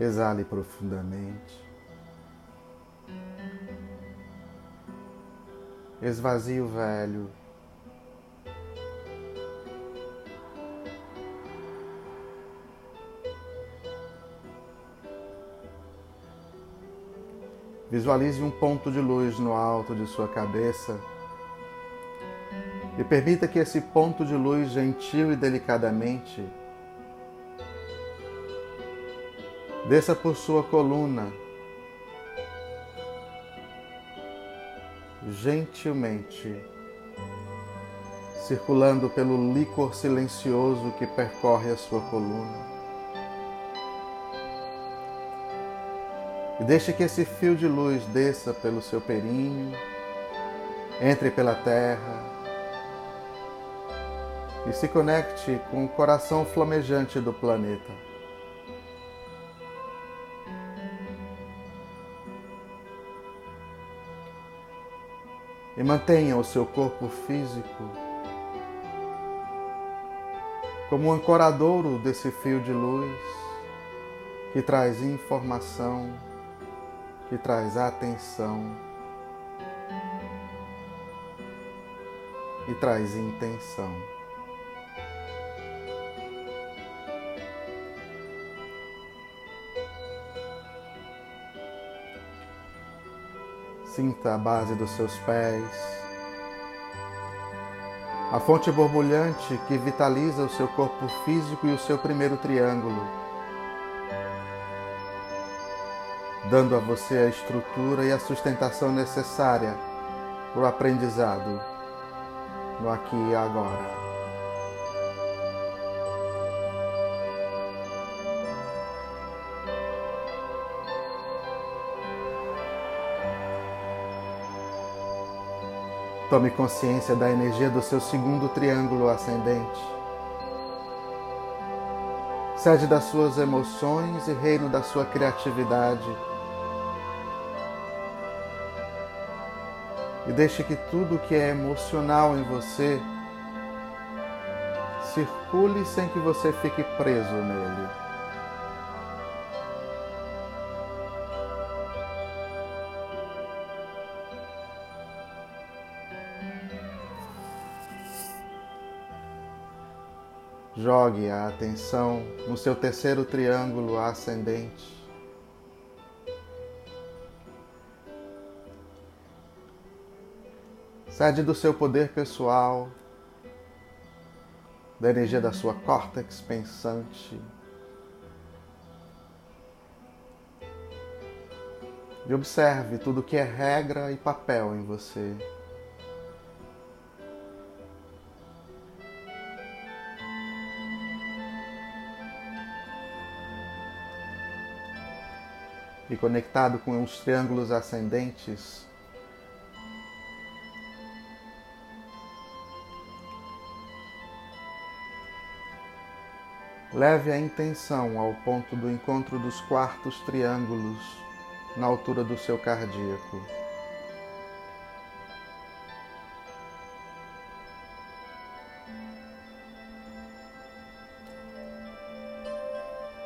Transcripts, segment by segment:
Exale profundamente. Esvazie o velho. Visualize um ponto de luz no alto de sua cabeça e permita que esse ponto de luz, gentil e delicadamente, desça por sua coluna, gentilmente, circulando pelo líquor silencioso que percorre a sua coluna. E deixe que esse fio de luz desça pelo seu períneo, entre pela terra e se conecte com o coração flamejante do planeta. E mantenha o seu corpo físico como um ancoradouro desse fio de luz que traz informação que traz atenção e traz intenção. Sinta a base dos seus pés, a fonte borbulhante que vitaliza o seu corpo físico e o seu primeiro triângulo dando a você a estrutura e a sustentação necessária para o aprendizado no aqui e agora. Tome consciência da energia do seu segundo triângulo ascendente. Sede das suas emoções e reino da sua criatividade e deixe que tudo que é emocional em você circule sem que você fique preso nele. Jogue a atenção no seu terceiro triângulo ascendente. Sede do seu poder pessoal, da energia da sua córtex pensante. E observe tudo que é regra e papel em você. E conectado com os triângulos ascendentes, Leve a intenção ao ponto do encontro dos quartos triângulos na altura do seu cardíaco.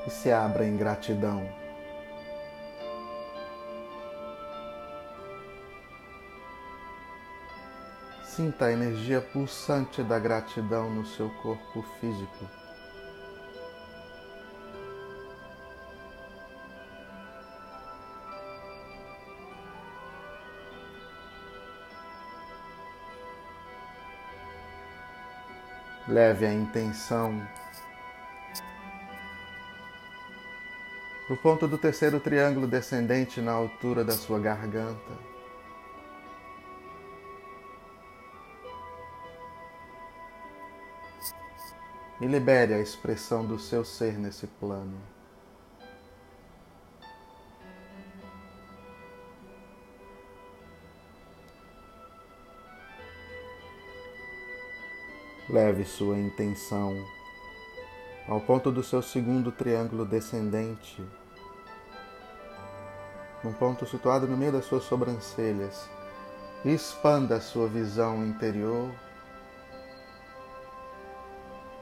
E se abra em gratidão. Sinta a energia pulsante da gratidão no seu corpo físico. Leve a intenção para o ponto do terceiro triângulo descendente na altura da sua garganta. E libere a expressão do seu ser nesse plano. Leve sua intenção ao ponto do seu segundo triângulo descendente, um ponto situado no meio das suas sobrancelhas, expanda a sua visão interior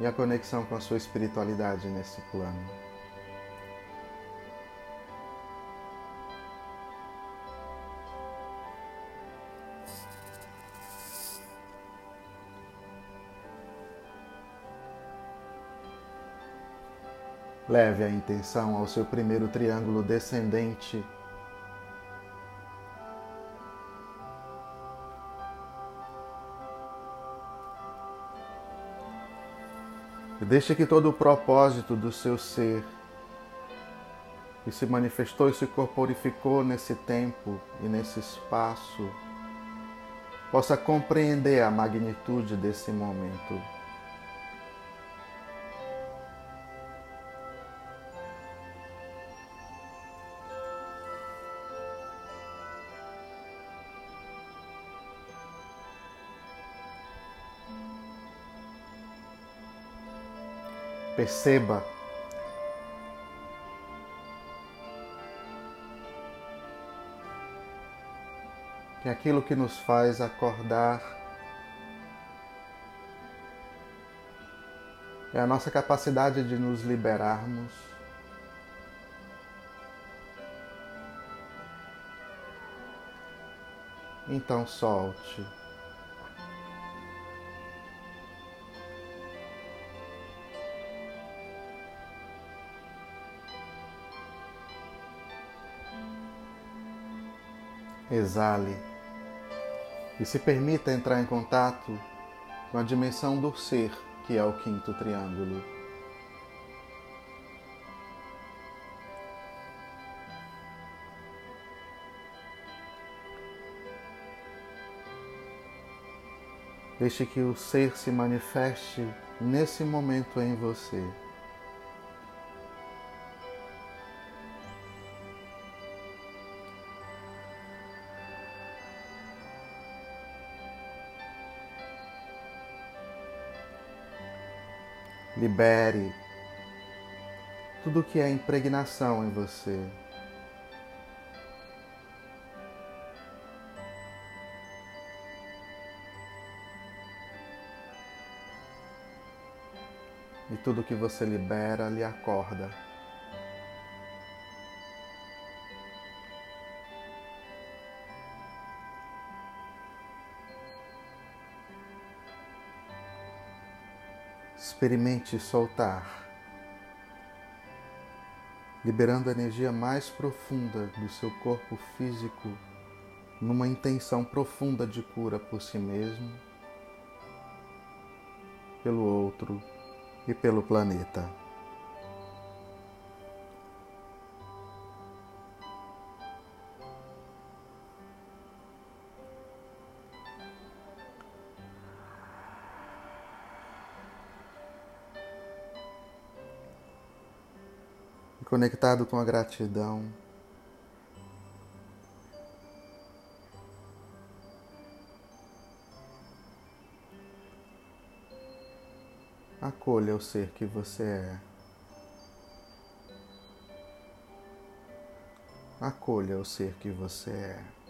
e a conexão com a sua espiritualidade nesse plano. Leve a intenção ao seu primeiro triângulo descendente deixe que todo o propósito do seu ser, que se manifestou e se corporificou nesse tempo e nesse espaço, possa compreender a magnitude desse momento. Perceba que aquilo que nos faz acordar é a nossa capacidade de nos liberarmos. Então solte. Exale e se permita entrar em contato com a dimensão do ser, que é o quinto triângulo. Deixe que o ser se manifeste nesse momento em você. Libere tudo que é impregnação em você. E tudo que você libera lhe acorda. Experimente soltar, liberando a energia mais profunda do seu corpo físico numa intenção profunda de cura por si mesmo, pelo outro e pelo planeta. Conectado com a gratidão. Acolha o ser que você é. Acolha o ser que você é.